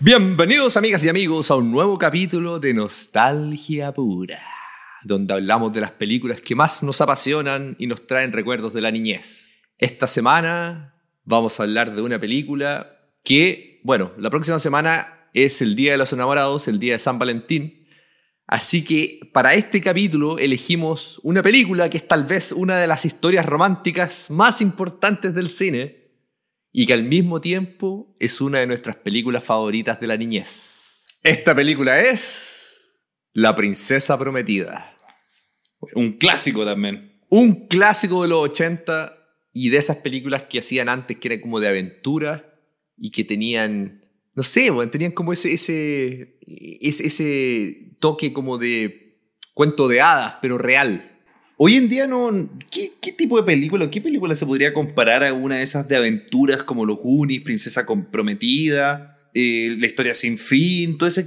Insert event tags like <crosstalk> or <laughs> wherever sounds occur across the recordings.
Bienvenidos amigas y amigos a un nuevo capítulo de Nostalgia Pura, donde hablamos de las películas que más nos apasionan y nos traen recuerdos de la niñez. Esta semana vamos a hablar de una película que, bueno, la próxima semana es el Día de los Enamorados, el Día de San Valentín, Así que para este capítulo elegimos una película que es tal vez una de las historias románticas más importantes del cine y que al mismo tiempo es una de nuestras películas favoritas de la niñez. Esta película es La Princesa Prometida. Un clásico también. Un clásico de los 80 y de esas películas que hacían antes que eran como de aventura y que tenían no sé, bueno, tenían como ese, ese, ese, ese, toque como de cuento de hadas, pero real. Hoy en día no. ¿qué, ¿Qué, tipo de película? ¿Qué película se podría comparar a una de esas de aventuras como Los Goonies, Princesa Comprometida, eh, La Historia Sin Fin, todo eso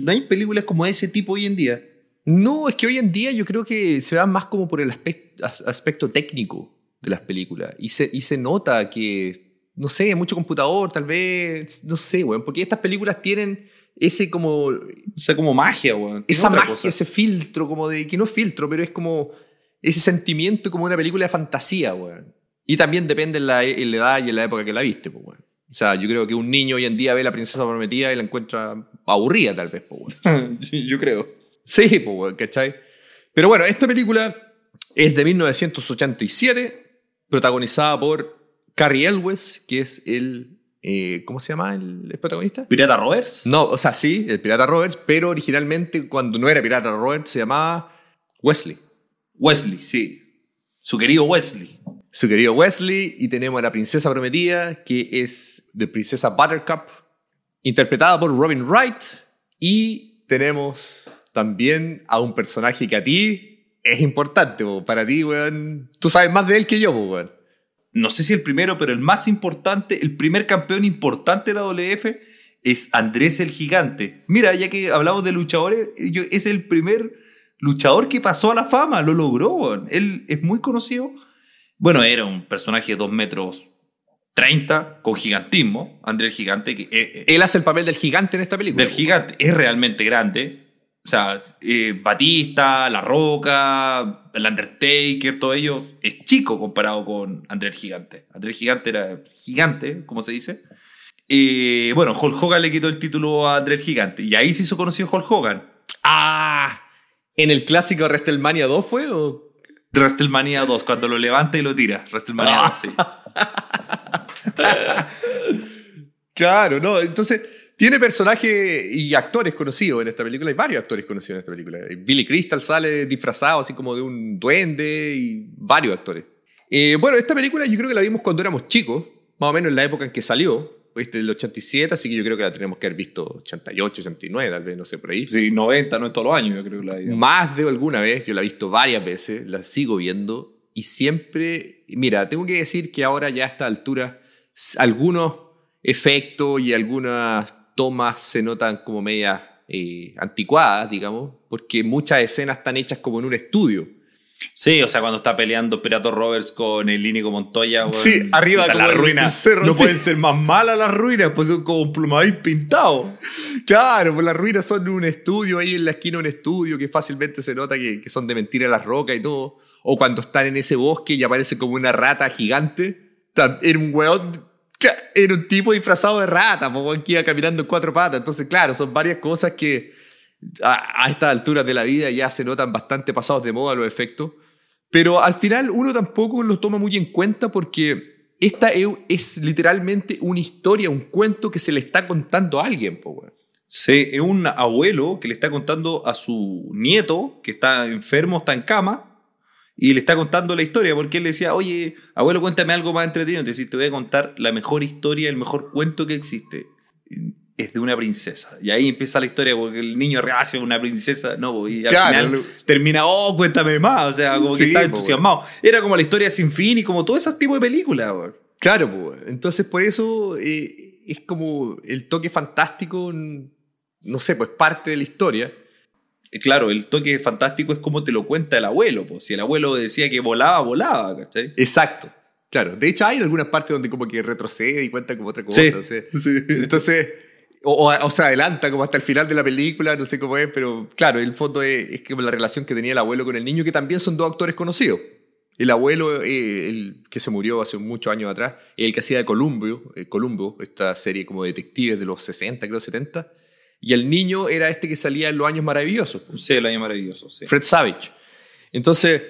no hay películas como ese tipo hoy en día? No, es que hoy en día yo creo que se va más como por el aspecto, aspecto técnico de las películas. Y se, y se nota que no sé, mucho computador, tal vez, no sé, weón, porque estas películas tienen ese como... O sea, como magia, weón. Esa magia, ese filtro, como de, que no es filtro, pero es como ese sentimiento como una película de fantasía, weón. Y también depende en la, en la edad y en la época que la viste, pues, weón. O sea, yo creo que un niño hoy en día ve La Princesa Prometida y la encuentra aburrida, tal vez, pues, weón. <laughs> yo creo. Sí, pues, weón, ¿cachai? Pero bueno, esta película es de 1987, protagonizada por Carrie Elwes, que es el. Eh, ¿Cómo se llama el, el, protagonista? ¿Pirata Roberts? No, o sea, sí, el Pirata Roberts, pero originalmente, cuando no era Pirata Roberts, se llamaba Wesley. Wesley, sí. Su querido Wesley. Su querido Wesley, y tenemos a la princesa prometida, que es de Princesa Buttercup, interpretada por Robin Wright, y tenemos también a un personaje que a ti es importante, para ti, weón. Tú sabes más de él que yo, weón no sé si el primero, pero el más importante, el primer campeón importante de la WF es Andrés el Gigante. Mira, ya que hablamos de luchadores, es el primer luchador que pasó a la fama, lo logró. Él es muy conocido. Bueno, era un personaje de 2 metros 30 con gigantismo, Andrés el Gigante. Que, eh, eh, Él hace el papel del gigante en esta película. Del gigante, es realmente grande. O sea, eh, Batista, La Roca, el Undertaker, todo ello es chico comparado con André el Gigante. André el Gigante era gigante, como se dice. Eh, bueno, Hulk Hogan le quitó el título a André el Gigante. Y ahí se hizo conocido Hulk Hogan. ¡Ah! ¿En el clásico WrestleMania 2 fue o...? WrestleMania 2, cuando lo levanta y lo tira. WrestleMania 2, sí. <laughs> claro, no, entonces tiene personajes y actores conocidos en esta película. Hay varios actores conocidos en esta película. Billy Crystal sale disfrazado así como de un duende y varios actores. Eh, bueno, esta película yo creo que la vimos cuando éramos chicos, más o menos en la época en que salió. Este del 87, así que yo creo que la tenemos que haber visto 88, 89, tal vez, no sé, por ahí. Sí, 90, no es todos los años, yo creo que la vi. Más de alguna vez, yo la he visto varias veces, la sigo viendo y siempre, mira, tengo que decir que ahora ya a esta altura algunos efectos y algunas tomas se notan como medias eh, anticuadas, digamos, porque muchas escenas están hechas como en un estudio. Sí, o sea, cuando está peleando Pirato Roberts con el Íñigo Montoya. Bueno, sí, arriba de la ruina. no sí. pueden ser más malas las ruinas, pues son como un plumavín pintado. Claro, pues las ruinas son un estudio, ahí en la esquina un estudio que fácilmente se nota que, que son de mentira las rocas y todo. O cuando están en ese bosque y aparece como una rata gigante. Era un weón era un tipo disfrazado de rata, que iba caminando en cuatro patas. Entonces, claro, son varias cosas que a, a estas alturas de la vida ya se notan bastante pasados de moda los efectos. Pero al final uno tampoco los toma muy en cuenta porque esta es, es literalmente una historia, un cuento que se le está contando a alguien. Po, Sí, es un abuelo que le está contando a su nieto que está enfermo, está en cama, y le está contando la historia, porque él le decía, oye, abuelo, cuéntame algo más entretenido. Entonces te voy a contar la mejor historia, el mejor cuento que existe. Es de una princesa. Y ahí empieza la historia, porque el niño reacio una princesa, no, y al claro, final termina, oh, cuéntame más. O sea, como Sí, que está entusiasmado. Era como la historia sin fin y como todo ese tipo de películas. Claro, pues. Entonces, por eso eh, es como el toque fantástico, no sé, pues parte de la historia. Eh, Claro, el toque fantástico es como te lo cuenta el abuelo. Pues. Si el abuelo decía que volaba, volaba, ¿cachai? Exacto. Claro, de hecho hay algunas partes donde como que retrocede y cuenta como otra cosa. Sí, o sea. sí. Entonces, o, o- o se adelanta como hasta el final de la película, no sé cómo es, pero claro, el fondo es, es como la relación que tenía el abuelo con el niño, que también son dos actores conocidos. El abuelo, eh, el que se murió hace muchos años atrás, el que hacía de Columbo, eh, Columbo, esta serie como de detectives de los 60, creo 70, y el niño era este que salía en Los Años Maravillosos, Sí, el año maravilloso. Sí. Fred Savage. Entonces,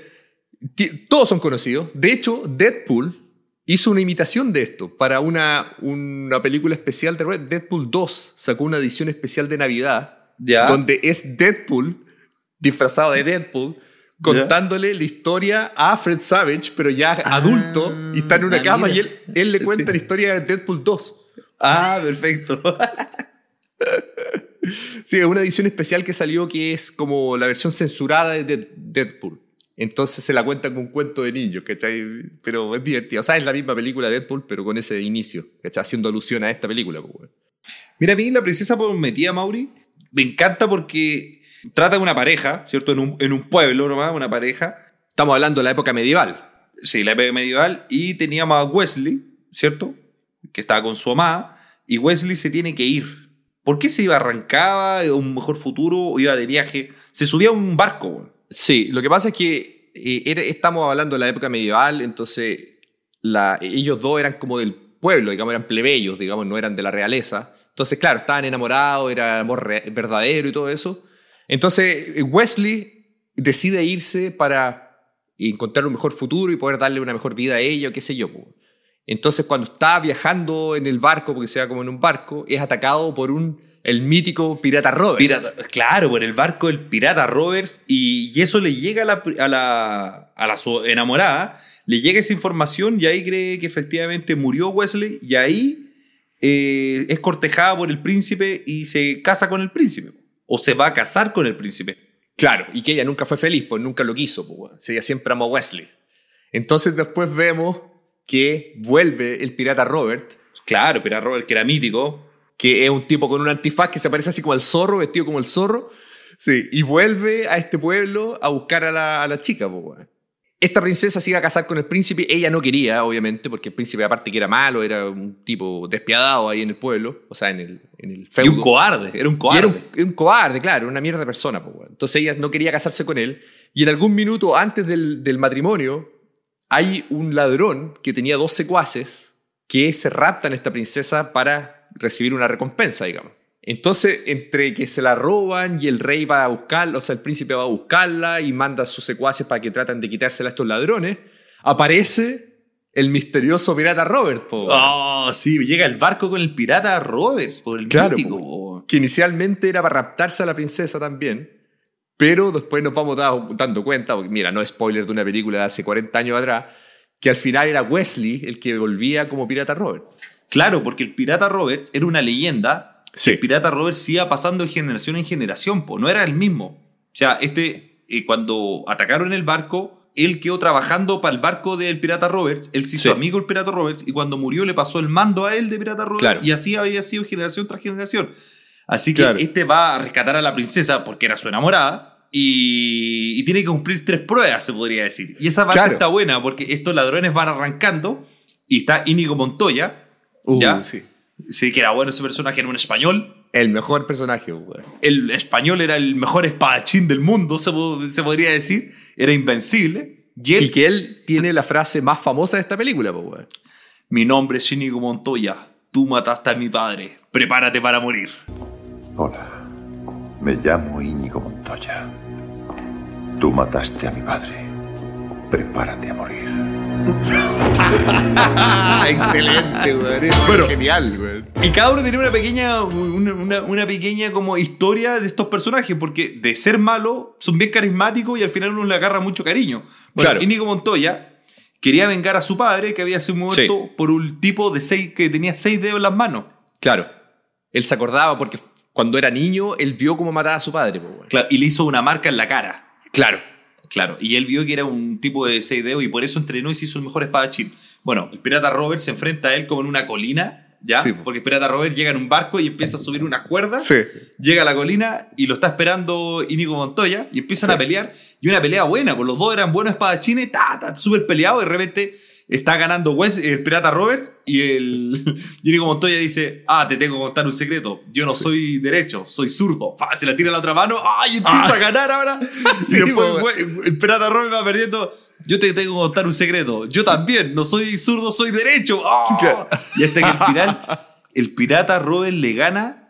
todos son conocidos. De hecho, Deadpool hizo una imitación de esto para una, una película especial de Red. Deadpool 2 sacó una edición especial de Navidad Ya. donde es Deadpool disfrazado de Deadpool contándole la historia a Fred Savage, pero ya adulto, y está en una ah, cama mira. y él, él le cuenta Sí. la historia de Deadpool 2. Ah, perfecto. <laughs> Sí, es una edición especial que salió que es como la versión censurada de Dead- Deadpool. Entonces se la cuenta con un cuento de niños, ¿cachai? Pero es divertido. O sea, es la misma película de Deadpool, pero con ese inicio, ¿cachai? Haciendo alusión a esta película. pues. Mira, a mí la princesa prometida, Mauri, me encanta porque trata de una pareja, ¿cierto? En un, en un pueblo nomás, una pareja. Estamos hablando de la época medieval. Sí, la época medieval. Y teníamos a Wesley, ¿cierto? Que estaba con su amada. Y Wesley se tiene que ir. ¿Por qué se iba? ¿Arrancaba un mejor futuro o iba de viaje? Se subía a un barco. Sí, lo que pasa es que eh, estamos hablando de la época medieval, entonces ellos dos eran como del pueblo, digamos, eran plebeyos, digamos, no eran de la realeza. Entonces, claro, estaban enamorados, era amor verdadero y todo eso. Entonces, Wesley decide irse para encontrar un mejor futuro y poder darle una mejor vida a ella, qué sé yo. Entonces, cuando está viajando en el barco, porque se va como en un barco, es atacado por un, el mítico pirata Robert. Pirata, claro, por el barco del pirata Roberts y, y eso le llega a la, a la, a la su enamorada, le llega esa información y ahí cree que efectivamente murió Wesley y ahí eh, es cortejada por el príncipe y se casa con el príncipe o se va a casar con el príncipe. Claro, y que ella nunca fue feliz, pues nunca lo quiso, pues, ella siempre amó a Wesley. Entonces después vemos que vuelve el pirata Robert, Claro, pirata Robert que era mítico. que es un tipo con un antifaz que se parece así como al zorro, vestido como el zorro, sí, y vuelve a este pueblo a buscar a la, a la chica, weón. Esta princesa se iba a casar con el príncipe, ella no quería, obviamente, porque el príncipe aparte que era malo, era un tipo despiadado ahí en el pueblo, o sea, en el, en el Y un cobarde, era un cobarde. era un, un cobarde, claro, una mierda de persona. weón. Entonces ella no quería casarse con él. Y en algún minuto antes del, del matrimonio, hay un ladrón que tenía dos secuaces que se raptan a esta princesa para recibir una recompensa, digamos. Entonces, entre que se la roban y el rey va a buscarla, o sea, el príncipe va a buscarla y manda a sus secuaces para que traten de quitársela a estos ladrones, aparece el misterioso pirata Robert, po. Oh, sí, llega el barco con el pirata Roberts, por el Claro, mítico. po. que inicialmente era para raptarse a la princesa también, pero después nos vamos da- dando cuenta, porque mira, no es spoiler de una película de hace 40 años atrás, que al final era Wesley el que volvía como pirata Robert. Claro, porque el pirata Robert era una leyenda. Sí. El pirata Robert se iba pasando de generación en generación, po. no era el mismo. O sea, este, eh, cuando atacaron el barco, él quedó trabajando para el barco del pirata Robert, él se hizo Sí. amigo del pirata Robert y cuando murió le pasó el mando a él de pirata Robert Claro. y así había sido generación tras generación. Así que Claro. este va a rescatar a la princesa porque era su enamorada y, y tiene que cumplir tres pruebas, se podría decir. Y esa parte Claro. está buena porque estos ladrones van arrancando y está Íñigo Montoya, ¿Ya? Uh, sí. Sí, que era bueno ese personaje, era un español. El mejor personaje, weón. El español era el mejor espadachín del mundo, se, se podría decir. Era invencible. Y él, Y que él tiene la frase más famosa de esta película, weón. mi nombre es Íñigo Montoya. Tú mataste a mi padre. Prepárate para morir. Hola, me llamo Íñigo Montoya. Tú mataste a mi padre. Prepárate a morir. ¡Ah, <laughs> excelente, Bueno. genial, weón. Y cada uno tenía una pequeña, una, una- una pequeña como historia de estos personajes, porque de ser malo son bien carismáticos y al final uno le agarra mucho cariño. Bueno, Claro. Íñigo Montoya quería vengar a su padre que había sido muerto por un tipo de seis que tenía seis dedos en las manos. Claro. Él se acordaba porque cuando era niño, él vio cómo mataba a su padre. Claro, y le hizo una marca en la cara. Claro. Claro, y él vio que era un tipo de seis dedos y por eso entrenó y se hizo el mejor espadachín. Bueno, el pirata Robert se enfrenta a él como en una colina, ¿ya? Sí. Porque el pirata Robert llega en un barco y empieza a subir unas cuerdas. Sí. Llega a la colina y lo está esperando Íñigo Montoya y empiezan Sí. a pelear. Y una pelea buena, pues los dos eran buenos espadachines, ta, ta, súper peleados. Y de repente está ganando el pirata Robert y el <laughs> Inigo Montoya dice, ah, te tengo que contar un secreto. Yo no soy derecho, soy zurdo. Fa, se la tira la otra mano, ¡ay! Empieza Ah. a ganar ahora. <laughs> Sí, y después el pirata Robert va perdiendo. Yo te tengo que contar un secreto. Yo también, no soy zurdo, soy derecho. Claro. <laughs> Y hasta que al final, el pirata Robert le gana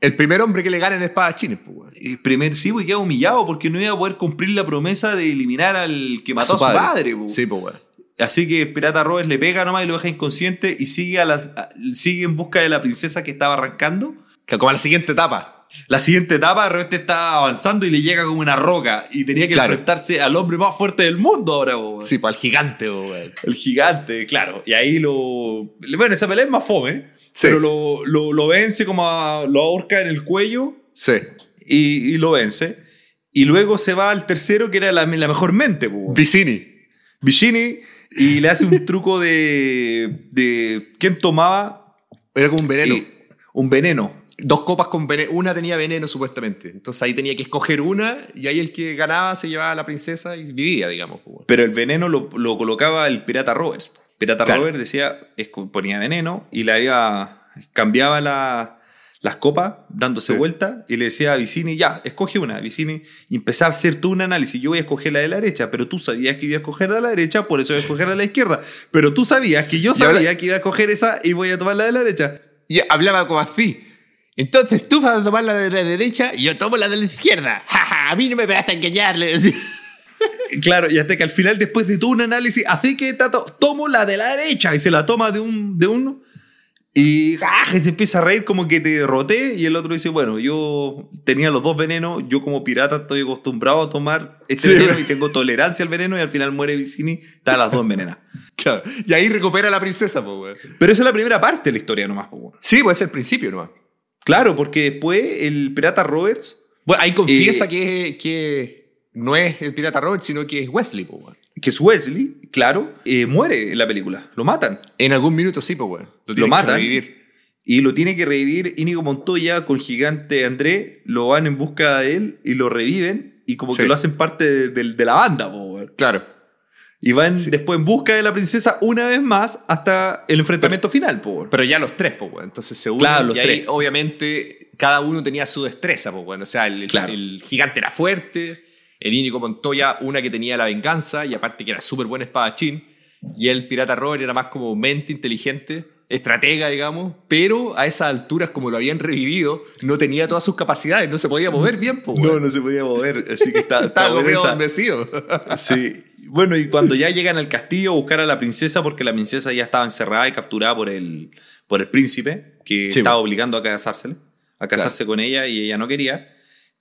El primer hombre que le gana en espadachines, pues, el primer sí, y queda humillado porque no iba a poder cumplir la promesa de eliminar al que mató a su padre. po. Sí, pues. Así que el pirata Robert le pega nomás y lo deja inconsciente y sigue, a la, a- sigue en busca de la princesa que estaba arrancando. Que Como a la siguiente etapa. La siguiente etapa, de repente está avanzando y le llega como una roca y tenía que Claro. enfrentarse al hombre más fuerte del mundo ahora. po. Sí, pues al gigante, weón. El gigante, claro. Y ahí lo... Bueno, esa pelea es más fome, Sí. pero lo, lo, lo vence como a- lo ahorca en el cuello Sí. y, y lo vence. Y luego se va al tercero, que era la, la mejor mente, po. Vicini. Vicini, y le hace un truco de, de quién tomaba Era como un veneno. y- un veneno. Dos copas con veneno. Una tenía veneno, supuestamente. Entonces ahí tenía que escoger una y ahí el que ganaba se llevaba a la princesa y vivía, digamos. pues. Pero el veneno lo, lo colocaba el pirata Roberts. Pirata Claro. Roberts decía, ponía veneno y le había, cambiaba la- las copas dándose Sí. vuelta y le decía a Vicini, ya, escoge una. Vicini y empezaba a hacer tú un análisis. Yo voy a escoger la de la derecha, pero tú sabías que iba a escoger la de la derecha, por eso voy a escoger la de la izquierda. Pero tú sabías que yo Y ahora- sabía que iba a escoger esa y voy a tomar la de la derecha. Y hablaba como así. Entonces tú vas a tomar la de la derecha y yo tomo la de la izquierda. <laughs> Ja, ja, a mí no me vas a engañar. le decía. <laughs> Claro, y hasta que al final, después de todo un análisis, así que tato, tomo la de la derecha y se la toma de, un, de uno. Y, ¡ah! se empieza a reír como que te derroté. Y el otro dice: Bueno, yo tenía los dos venenos. Yo, como pirata, estoy acostumbrado a tomar este Sí, veneno y tengo tolerancia al veneno. Y al final muere Vicini, está las dos envenenadas. <laughs> Claro. Y ahí recupera a la princesa, weón. Pero esa es la primera parte de la historia nomás. po. Sí, pues es el principio nomás. Claro, porque después el pirata Roberts, Bueno, ahí confiesa Eh, que, que no es el pirata Robert, sino que es Wesley, pues, weón. Que es Wesley, claro, eh, muere en la película. Lo matan. En algún minuto sí, pues, weón. Lo, que matan. revivir. Y lo tiene que revivir Íñigo Montoya con Gigante André. Lo van en busca de él y lo reviven. Y como Sí. que lo hacen parte de, de- de la banda, po, weón. Claro. Y van después en busca de la princesa una vez más hasta el enfrentamiento final, po. Pero ya los tres, pues, weón. Entonces se unen Claro, los y ahí, obviamente, cada uno tenía su destreza, pues, weón. O sea, el, el- Claro. el gigante era fuerte, el Íñigo Montoya, una que tenía la venganza, y aparte que era súper buen espadachín. Y el pirata Robert era más como mente inteligente, estratega, digamos. Pero a esas alturas, como lo habían revivido, no tenía todas sus capacidades, no se podía mover bien, pues, No, no se podía mover, así que está, <laughs> Estaba adormecido. Sí. Bueno, y cuando ya <laughs> llegan al castillo a buscar a la princesa, porque la princesa ya estaba encerrada y capturada por el, por el príncipe, que Sí, estaba bueno. obligando a casársele, a casarse con ella y ella no quería.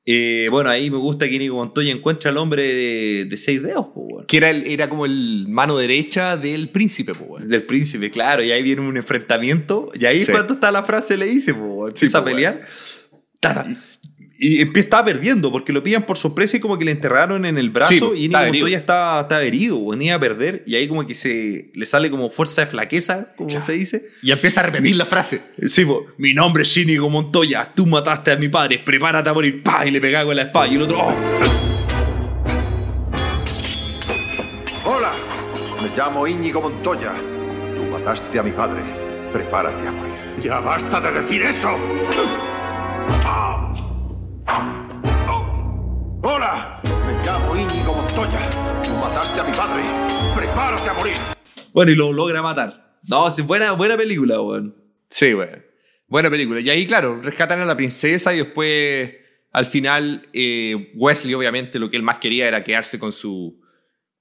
Eh, bueno, ahí me gusta que Íñigo Montoya encuentra al hombre de, de seis dedos, po, que era, el- era como el mano derecha del príncipe. Del príncipe, claro, y ahí viene un enfrentamiento, y ahí Sí. cuando está la frase le dice, po, empieza Sí, a pelear. Y empieza, estaba perdiendo, porque lo pillan por sorpresa y como que le enterraron en el brazo Sí, y herido. Montoya estaba, estaba herido, iba a perder, y ahí como que se le sale como fuerza de flaqueza, como se dice. Y empieza a repetir la frase. Sí, po, mi nombre es Íñigo Montoya, tú mataste a mi padre, prepárate a morir, pa, y le pegaba con la espada, y el otro, oh. Hola, me llamo Íñigo Montoya. Tú mataste a mi padre. Prepárate a morir. ¡Ya basta de decir eso! Ah. ¡Hola! Me llamo Íñigo Montoya. Tú mataste a mi padre. ¡Prepárate a morir! Bueno, y lo logra matar. No, sí, buena, buena película, weón. Sí, güey. Buena película. Y ahí, claro, rescatan a la princesa y después, al final, eh, Wesley, obviamente, lo que él más quería era quedarse con su,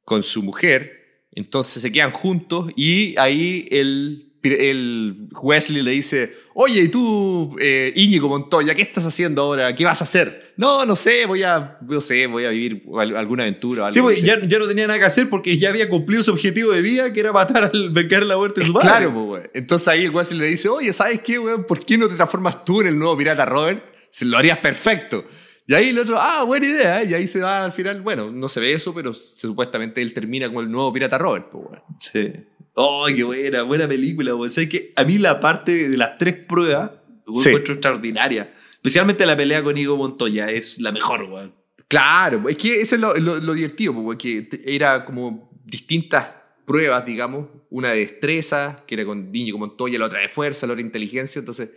con su mujer. Entonces se quedan juntos y ahí el, el Wesley le dice, oye, ¿y tú, eh, Íñigo Montoya, qué estás haciendo ahora? ¿Qué vas a hacer? No, no sé, voy a, no sé, voy a vivir al- alguna aventura. o algo Sí, pues, así". ya, ya no tenía nada que hacer porque ya había cumplido su objetivo de vida, que era matar al <laughs> vengar la muerte de su padre. Claro, pues, güey. Entonces ahí el Wesley le dice, oye, ¿sabes qué, güey? ¿Por qué no te transformas tú en el nuevo pirata Robert? Se lo harías perfecto. Y ahí el otro, ah, buena idea. ¿eh? Y ahí se va al final, bueno, no se ve eso, pero supuestamente él termina como el nuevo pirata Robert, pues, güey. Sí. Oh, qué buena, buena película, weón. Sabes que a mí la parte de las tres pruebas, Sí. encuentro extraordinaria. Especialmente la pelea con Igo Montoya, es la mejor, weón. Claro, es que eso es lo, lo- lo divertido, güey, que te- era como distintas pruebas, digamos. Una de destreza, que era con Íñigo Montoya, la otra de fuerza, la otra de inteligencia. Entonces,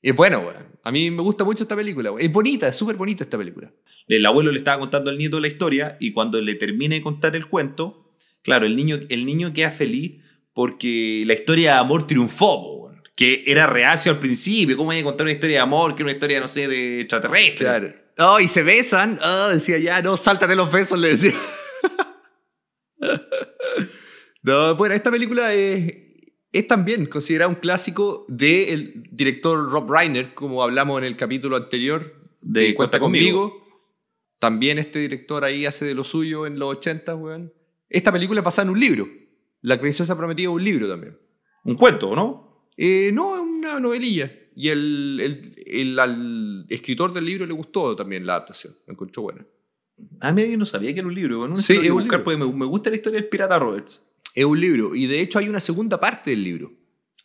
es bueno, weón. A mí me gusta mucho esta película, weón. Es bonita, es súper bonita esta película. El abuelo le estaba contando al nieto la historia y cuando le termine de contar el cuento, claro, el niño, el niño queda feliz porque la historia de amor triunfó, weón. Que era reacio al principio. ¿Cómo hay que contar una historia de amor que una historia, no sé, de extraterrestre? Claro. Oh, y se besan. Oh, decía, ya, no, sáltate los besos, le decía. <laughs> no, bueno, esta película es, es también considerada un clásico del director Rob Reiner, como hablamos en el capítulo anterior De Cuenta conmigo. También este director ahí hace de lo suyo en los 80, weón. Esta película es basada en un libro. La princesa prometida es un libro también. Un cuento, ¿no? Eh, no, es una novelilla. Y el, el- el- al escritor del libro le gustó también la adaptación. La encontró buena. A mí yo no sabía que era un libro. Sí, sé es un buscar libro. porque me, me gusta la historia del pirata Roberts. Es un libro. Y de hecho hay una segunda parte del libro.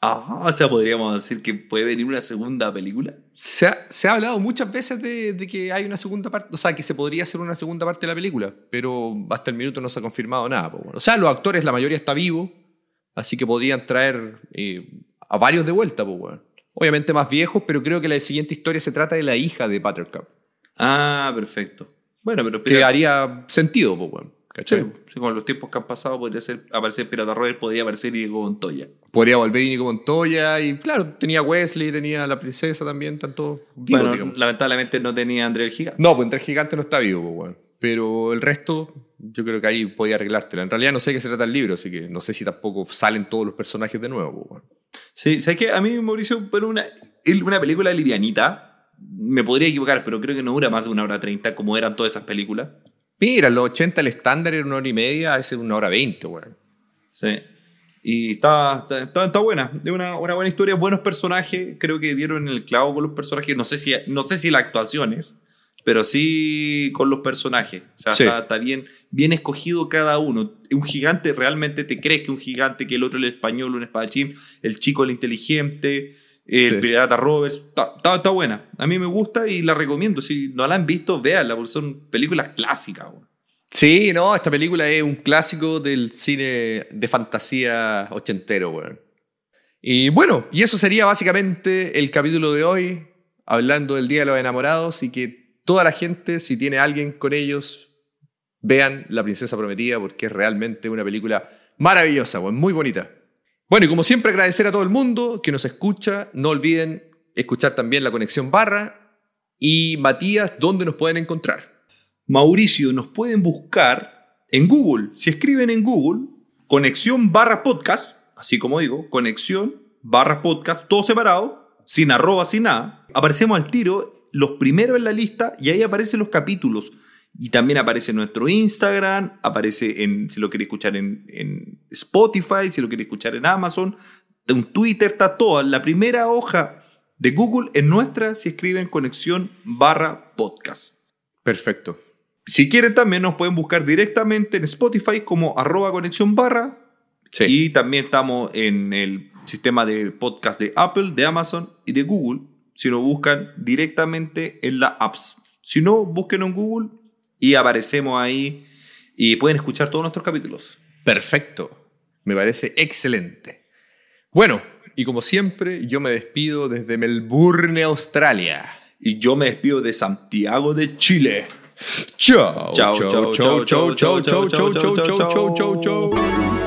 Ah, o sea, podríamos decir que puede venir una segunda película. Se ha, se ha hablado muchas veces de, de que hay una segunda parte, o sea, que se podría hacer una segunda parte de la película, pero hasta el minuto no se ha confirmado nada. bueno. O sea, los actores, la mayoría está vivo, así que podrían traer eh, a varios de vuelta. bueno. Obviamente más viejos, pero creo que la siguiente historia se trata de la hija de Buttercup, Ah, perfecto. Bueno, pero que pirata- haría sentido. po, bueno, ¿cachai? Sí, sí, con los tiempos que han pasado podría ser, aparecer Pirata Robert, podría aparecer Diego Montoya. Podría volver Íñigo Montoya y claro, tenía Wesley, tenía la princesa también, tanto vivos, Bueno, digamos. lamentablemente no tenía André el Gigante. No, pues entre el gigante no está vivo, pues, weón. Pero el resto, yo creo que ahí podía arreglártela. En realidad no sé qué se trata el libro, así que no sé si tampoco salen todos los personajes de nuevo, pues, weón. Sí, ¿sabes qué? A mí, Mauricio, pero una, una película livianita, me podría equivocar, pero creo que no dura más de una hora treinta, como eran todas esas películas. Mira, los 80 el estándar era una hora y media, a veces una hora veinte, weón. Sí. Y está, está, está- está buena, de una, una buena historia, buenos personajes, creo que dieron el clavo con los personajes, no sé si, no sé si las actuaciones, pero sí con los personajes. O sea, Sí. está, está bien, bien escogido cada uno. Un gigante, realmente te crees que un gigante, que el otro el español, un espadachín, el chico el inteligente, el Sí. pirata Roberts, está, está, está buena. A mí me gusta y la recomiendo. Si no la han visto, véanla, porque son películas clásicas. güey. Sí, no, esta película es un clásico del cine de fantasía ochentero, weón. Y bueno, y eso sería básicamente el capítulo de hoy, hablando del Día de los Enamorados y que toda la gente, si tiene alguien con ellos, vean La Princesa Prometida porque es realmente una película maravillosa, muy bonita. Bueno, y como siempre agradecer a todo el mundo que nos escucha, no olviden escuchar también la conexión barra y Matías, ¿dónde nos pueden encontrar? Mauricio, nos pueden buscar en Google. Si escriben en Google, conexión barra podcast, así como digo, conexión barra podcast, todo separado, sin arroba, sin nada. Aparecemos al tiro, los primeros en la lista, y ahí aparecen los capítulos. Y también aparece en nuestro Instagram, aparece en, si lo quiere escuchar en, en Spotify, si lo quiere escuchar en Amazon, en Twitter, está toda. La primera hoja de Google es nuestra si escriben conexión barra podcast. Perfecto. Si quieren también nos pueden buscar directamente en Spotify como arroba conexión barra Sí. y también estamos en el sistema de podcast de Apple, de Amazon y de Google. Si nos buscan directamente en la apps. Si no, busquen en Google y aparecemos ahí y pueden escuchar todos nuestros capítulos. Perfecto. Me parece excelente. Bueno, y como siempre, yo me despido desde Melbourne, Australia. Y yo me despido de Santiago de Chile. Chao, Chao, chao, chao, chao, chao, chao, chao, chao, chao, chao, chao.